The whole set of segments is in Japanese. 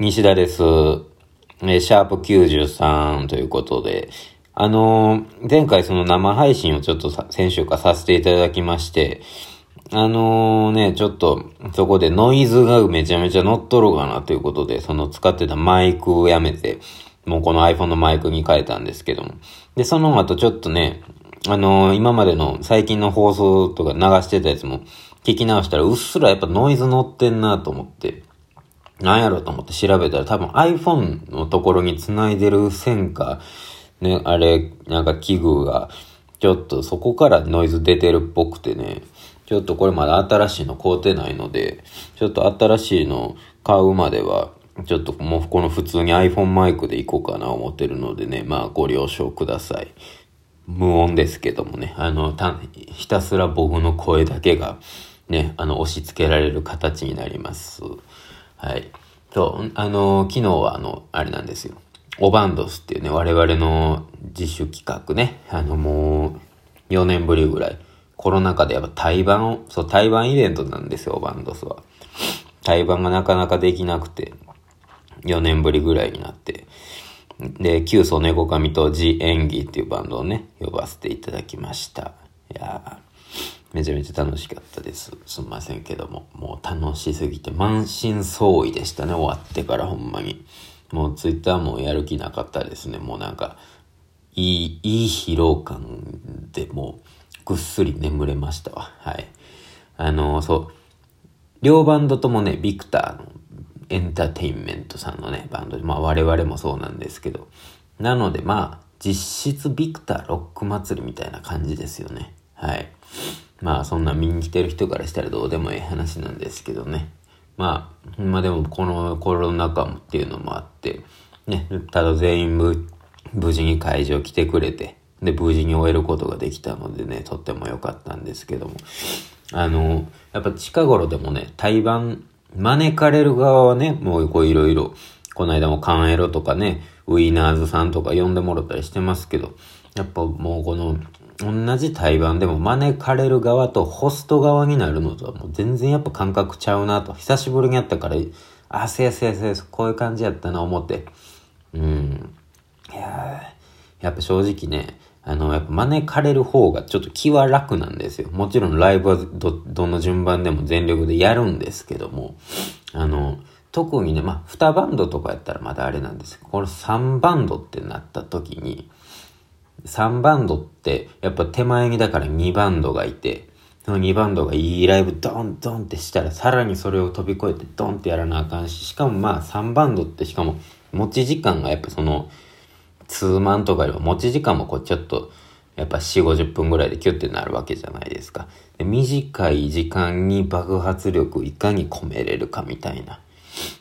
西田です。えシャープ93ということで、あのー前回その生配信をちょっと先週かさせていただきまして、あのーね、ちょっと、そこでノイズがめちゃめちゃ乗っとるかなということで、その使ってたマイクをやめて、もうこの iPhone のマイクに変えたんですけども。で、その後ちょっとね、あのー今までの最近の放送とか流してたやつも聞き直したら、うっすらやっぱノイズ乗ってんなと思って、なんやろうと思って調べたら多分 iPhone のところに繋いでる線か、ね、あれ、なんか器具が、ちょっとそこからノイズ出てるっぽくてね、ちょっとこれまだ新しいの買うてないので、ちょっと新しいの買うまでは、ちょっともうこの普通に iPhone マイクでいこうかな思ってるのでね、まあご了承ください。無音ですけどもね、あの、た、ひたすら僕の声だけが、ね、あの、押し付けられる形になります。はい。そう、あの、昨日はあの、あれなんですよ。オバンドスっていうね、我々の自主企画ね、あの、もう、4年ぶりぐらい。コロナ禍でやっぱ対バンを、そう、対バンイベントなんですよ、オバンドスは。対バンがなかなかできなくて、4年ぶりぐらいになって、で、旧ソネコカミとジ演技っていうバンドをね、呼ばせていただきました。いやー、めちゃめちゃ楽しかったです。すんませんけども、もう楽しすぎて満身創痍でしたね、終わってからほんまに。もうツイッターもやる気なかったですね、もうなんか、いい、いい疲労感でもうぐっすり眠れましたわ。はい。あのそう、両バンドともね、ビクターのエンターテインメントさんのね、バンドで、まあ我々もそうなんですけど、なのでまあ、実質ビクターロック祭りみたいな感じですよね。はい。まあそんな見に来てる人からしたらどうでもいい話なんですけどね。まあ、まあでもこのコロナ禍っていうのもあって、ね、ただ全員無事に会場来てくれて、で、無事に終えることができたのでね、とっても良かったんですけども。あの、やっぱ近頃でもね、対バン、招かれる側はね、もうこういろいろ、この間もカンエロとかね、ウィーナーズさんとか呼んでもらったりしてますけど、やっぱもうこの、同じ対バンでも招かれる側とホスト側になるのとはもう全然やっぱ感覚ちゃうなと。久しぶりにやったから、あ、せやせやせや、こういう感じやったな思って。うん。いややっぱ正直ね、あの、やっぱ招かれる方がちょっと気は楽なんですよ。もちろんライブはど、どの順番でも全力でやるんですけども、あの、特にね、まあ、2バンドとかやったらまだあれなんですけど、この3バンドってなった時に、3バンドって、やっぱ手前にだから2バンドがいて、その2バンドがいいライブドンドンってしたら、さらにそれを飛び越えてドンってやらなあかんし、しかもまあ3バンドってしかも持ち時間がやっぱその、ツーマンとかよりも持ち時間もこうちょっと、やっぱ4、50分ぐらいでキュッてなるわけじゃないですか。で短い時間に爆発力いかに込めれるかみたいな。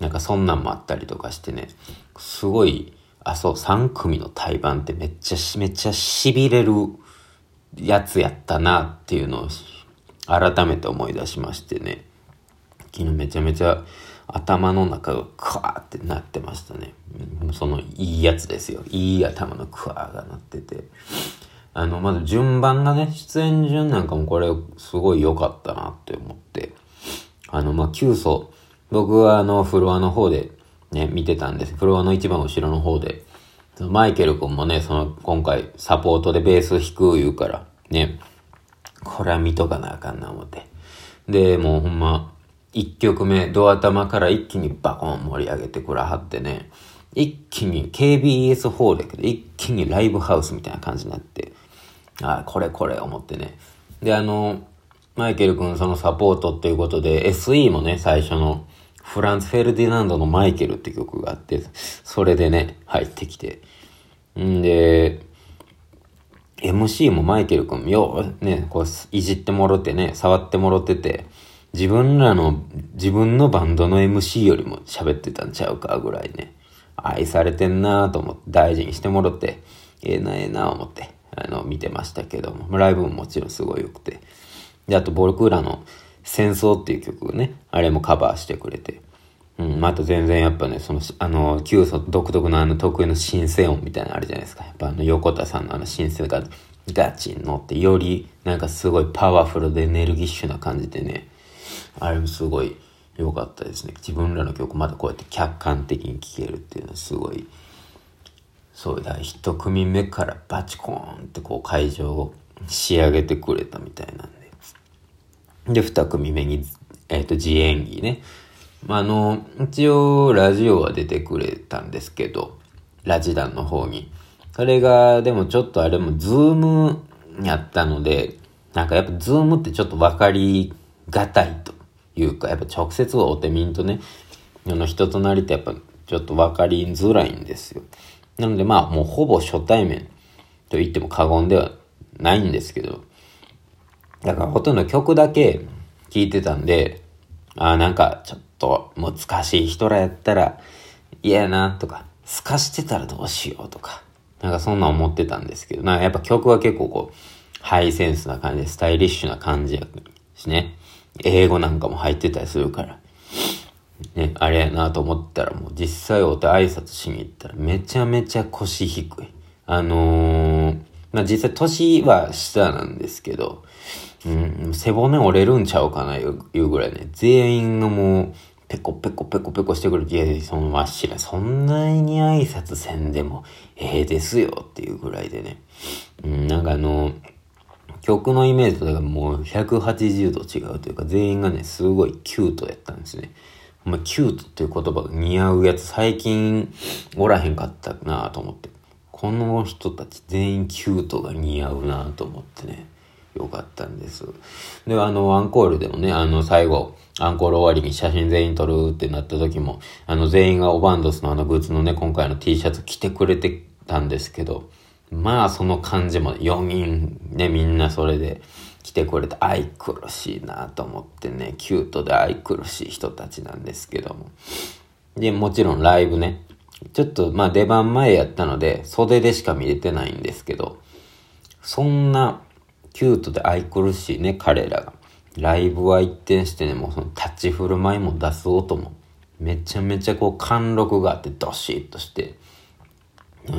なんかそんなんもあったりとかしてね、すごい、あ、そう、3組の対バンってめっちゃし、めっちゃ痺れるやつやったなっていうのを改めて思い出しましてね。昨日めちゃめちゃ頭の中がクワーってなってましたね。そのいいやつですよ。いい頭のクワーがなってて。あの、まず順番がね、出演順なんかもこれすごい良かったなって思って。あの、まあ、急走。僕はあの、フロアの方でね、見てたんです。フロアの一番後ろの方で。マイケル君もね、その、今回サポートでベース弾く言うから、ね、これは見とかなあかんな思って。で、もうほんま、一曲目、ドア玉から一気にバコン盛り上げてくらはってね、一気に KBS ホールやけど、一気にライブハウスみたいな感じになって、ああ、これこれ思ってね。で、あの、マイケル君そのサポートっていうことで、SE もね、最初の、フランツ・フェルディナンドのマイケルって曲があって、それでね、入ってきて。んで、MC もマイケル君ようね、こういじってもろてね、触ってもろてて、自分らの、自分のバンドの MC よりも喋ってたんちゃうかぐらいね、愛されてんなと思って、大事にしてもろて、ええなええな思って、あの、見てましたけども、ライブももちろんすごい良くて。で、あと、ボルクーラの戦争っていう曲ね、あれもカバーしてくれて。うん、また全然やっぱね、その、あの、キソ独特のあの得意のシンセ音みたいなのあるじゃないですか。やっぱあの、横田さんのあのシンセがガチに乗って、よりなんかすごいパワフルでエネルギッシュな感じでね、あれもすごい良かったですね。自分らの曲まだこうやって客観的に聴けるっていうのはすごい、そうだ、一組目からバチコーンってこう会場を仕上げてくれたみたいなんで。で、二組目に、えっ、ー、と、自演技ね。まあ、あの、一応、ラジオは出てくれたんですけど、ラジダンの方に。それが、でもちょっとあれも、ズームやったので、なんかやっぱズームってちょっと分かりがたいというか、やっぱ直接お手みんとね、あの人となりってやっぱちょっと分かりづらいんですよ。なのでまあもうほぼ初対面と言っても過言ではないんですけど、だからほとんど曲だけ聴いてたんで、ああなんかちょっと難しい人らやったら嫌やなとか、透かしてたらどうしようとか、なんかそんな思ってたんですけど、なんかやっぱ曲は結構こう、ハイセンスな感じで、スタイリッシュな感じやしね。英語なんかも入ってたりするから。ね、あれやなと思ったらもう実際お手挨拶しに行ったらめちゃめちゃ腰低い。あのー、まあ、実際年は下なんですけど、うん、背骨折れるんちゃうかないうぐらいね、全員がもう、ペコペコペコペコしてくる。いや、その真っ白。そんなに挨拶せんでもええですよっていうぐらいでね。うん、なんかあの、曲のイメージともう180度違うというか、全員がね、すごいキュートやったんですね。お前、キュートっていう言葉が似合うやつ最近おらへんかったなと思って。この人たち全員キュートが似合うなと思ってね。よかったんです。で、あの、アンコールでもね、あの、最後、アンコール終わりに写真全員撮るってなった時も、あの、全員がオバンドスのあのグッズのね、今回の T シャツ着てくれてたんですけど、まあその感じも4人ね、みんなそれで来てくれて愛くるしいなと思ってね、キュートで愛くるしい人たちなんですけども。で、もちろんライブね。ちょっとまあ出番前やったので、袖でしか見れてないんですけど、そんなキュートで愛くるしいね、彼らが。ライブは一転してね、もうその立ち振る舞いも出す音も、めちゃめちゃこう貫禄があってドシッとして、う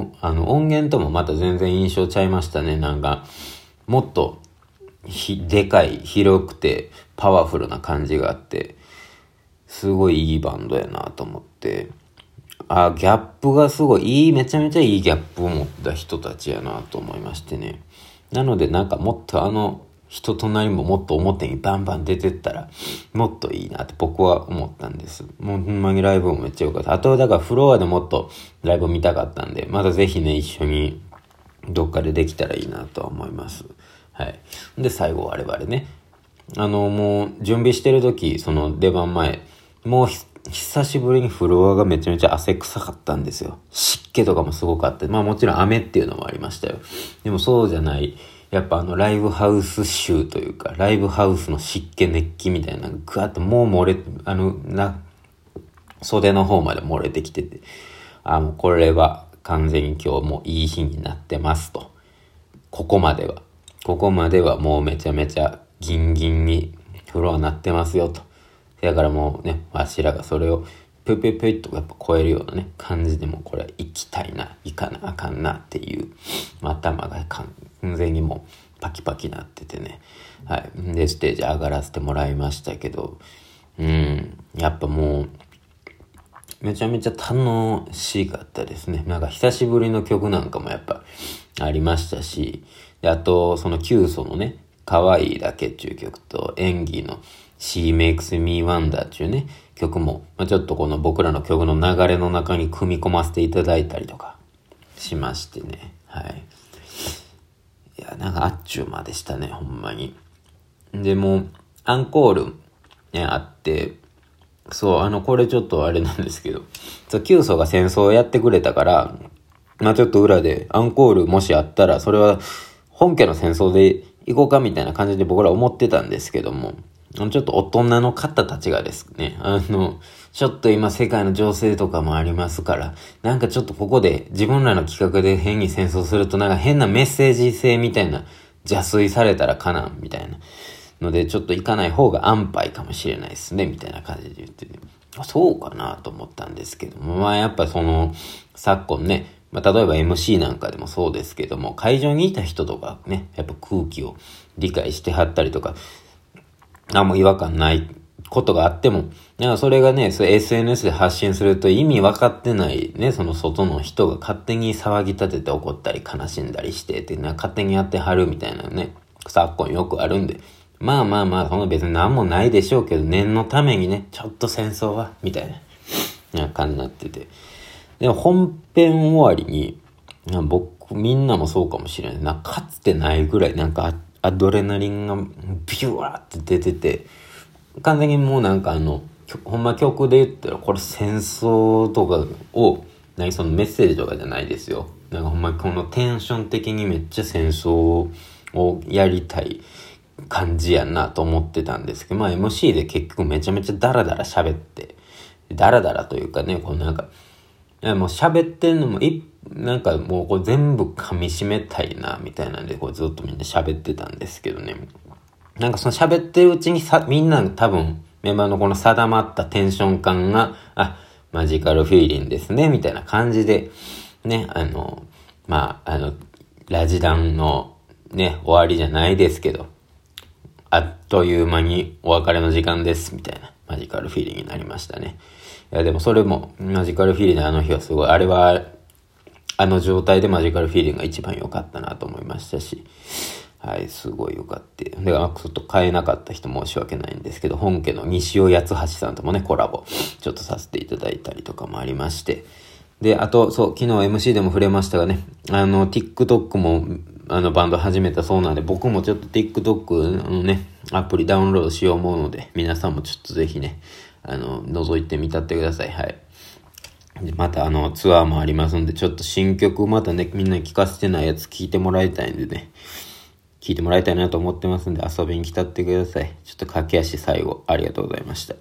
ん、あの、音源ともまた全然印象ちゃいましたね。なんか、もっと、ひ、でかい、広くて、パワフルな感じがあって、すごいいいバンドやなと思って、あ、ギャップがすごい、いい、めちゃめちゃいいギャップを持った人たちやなと思いましてね。なのでなんかもっとあの、人となりももっと表にバンバン出てったら、もっといいなって僕は思ったんです。もうほんまにライブもめっちゃ良かった。あとだからフロアでもっとライブ見たかったんで、またぜひね、一緒にどっかでできたらいいなとは思います。はい。で、最後我々ね。あの、もう準備してる時、その出番前、もう久しぶりにフロアがめちゃめちゃ汗臭かったんですよ。湿気とかもすごかった。まあもちろん雨っていうのもありましたよ。でもそうじゃない。やっぱあのライブハウス臭というか、ライブハウスの湿気熱気みたいなぐわっともう漏れ、あの、な、袖の方まで漏れてきてて、あ、もうこれは完全に今日もういい日になってますと。ここまでは。ここまではもうめちゃめちゃギンギンにフロアなってますよと。だからもうね、わしらがそれをぷぷぷいとやっぱ超えるようなね、感じでもこれは行きたいな、行かなあかんなっていう、頭が完全にもうパキパキなっててね。はい。で、ステージ上がらせてもらいましたけど、うん、やっぱもう、めちゃめちゃ楽しかったですね。なんか久しぶりの曲なんかもやっぱありましたし、であと、そのキュウソのね、可愛いだけっていう曲と演技の She Makes Me Wonder っていうね、曲も、まあ、ちょっとこの僕らの曲の流れの中に組み込ませていただいたりとかしましてね。はい。いや、なんかあっちゅう間でしたね、ほんまに。で、もアンコールね、あって、そう、あの、これちょっとあれなんですけど、そう、キソが戦争をやってくれたから、まあちょっと裏でアンコールもしあったら、それは本家の戦争で行こうかみたいな感じで僕ら思ってたんですけども、ちょっと大人の方たちがですね、あの、ちょっと今世界の情勢とかもありますから、なんかちょっとここで自分らの企画で変に戦争するとなんか変なメッセージ性みたいな邪推されたらかなんみたいなのでちょっと行かない方が安牌かもしれないですねみたいな感じで言ってて、そうかなと思ったんですけども、まあやっぱその昨今ね、まあ、例えば MC なんかでもそうですけども、会場にいた人とかね、やっぱ空気を理解してはったりとか、何も違和感ないことがあっても、それがね、SNS で発信すると意味分かってないね、その外の人が勝手に騒ぎ立てて怒ったり悲しんだりしてって、な勝手にやってはるみたいなね、昨今よくあるんで、まあまあまあ、その別に何もないでしょうけど、念のためにね、ちょっと戦争は、みたいな、な感じになってて。で、本編終わりに、僕、みんなもそうかもしれない。なかつてないぐらい、なんかアドレナリンがビュワーって出てて、完全にもうなんかあの、ほんま曲で言ったら、これ戦争とかを、何そのメッセージとかじゃないですよ。なんかほんまこのテンション的にめっちゃ戦争をやりたい感じやなと思ってたんですけど、まあ MC で結局めちゃめちゃダラダラ喋って、ダラダラというかね、こうなんか、やもう喋ってんのもい、なんかもうこれ全部噛み締めたいな、みたいなんで、こうずっとみんな喋ってたんですけどね。なんかその喋ってるうちにさ、みんな多分、メンバーのこの定まったテンション感が、あ、マジカルフィーリングですね、みたいな感じで、ね、あの、まあ、あの、ラジダンのね、終わりじゃないですけど、あっという間にお別れの時間です、みたいなマジカルフィーリングになりましたね。いや、でもそれも、マジカルフィーリングあの日はすごい、あれは、あの状態でマジカルフィーリングが一番良かったなと思いましたし、はい、すごい良かった。で、ちょっと買えなかった人申し訳ないんですけど、本家の西尾八橋さんともね、コラボ、ちょっとさせていただいたりとかもありまして。で、あと、そう、昨日 MC でも触れましたがね、あの、TikTok も、あの、バンド始めたそうなんで、僕もちょっと TikTok のね、アプリダウンロードしよう思うので、皆さんもちょっとぜひね、あの、覗いてみたってください。はい。で、またあの、ツアーもありますんで、ちょっと新曲またね、みんな聞かせてないやつ聞いてもらいたいんでね、聞いてもらいたいなと思ってますんで、遊びに来たってください。ちょっと駆け足最後、ありがとうございました。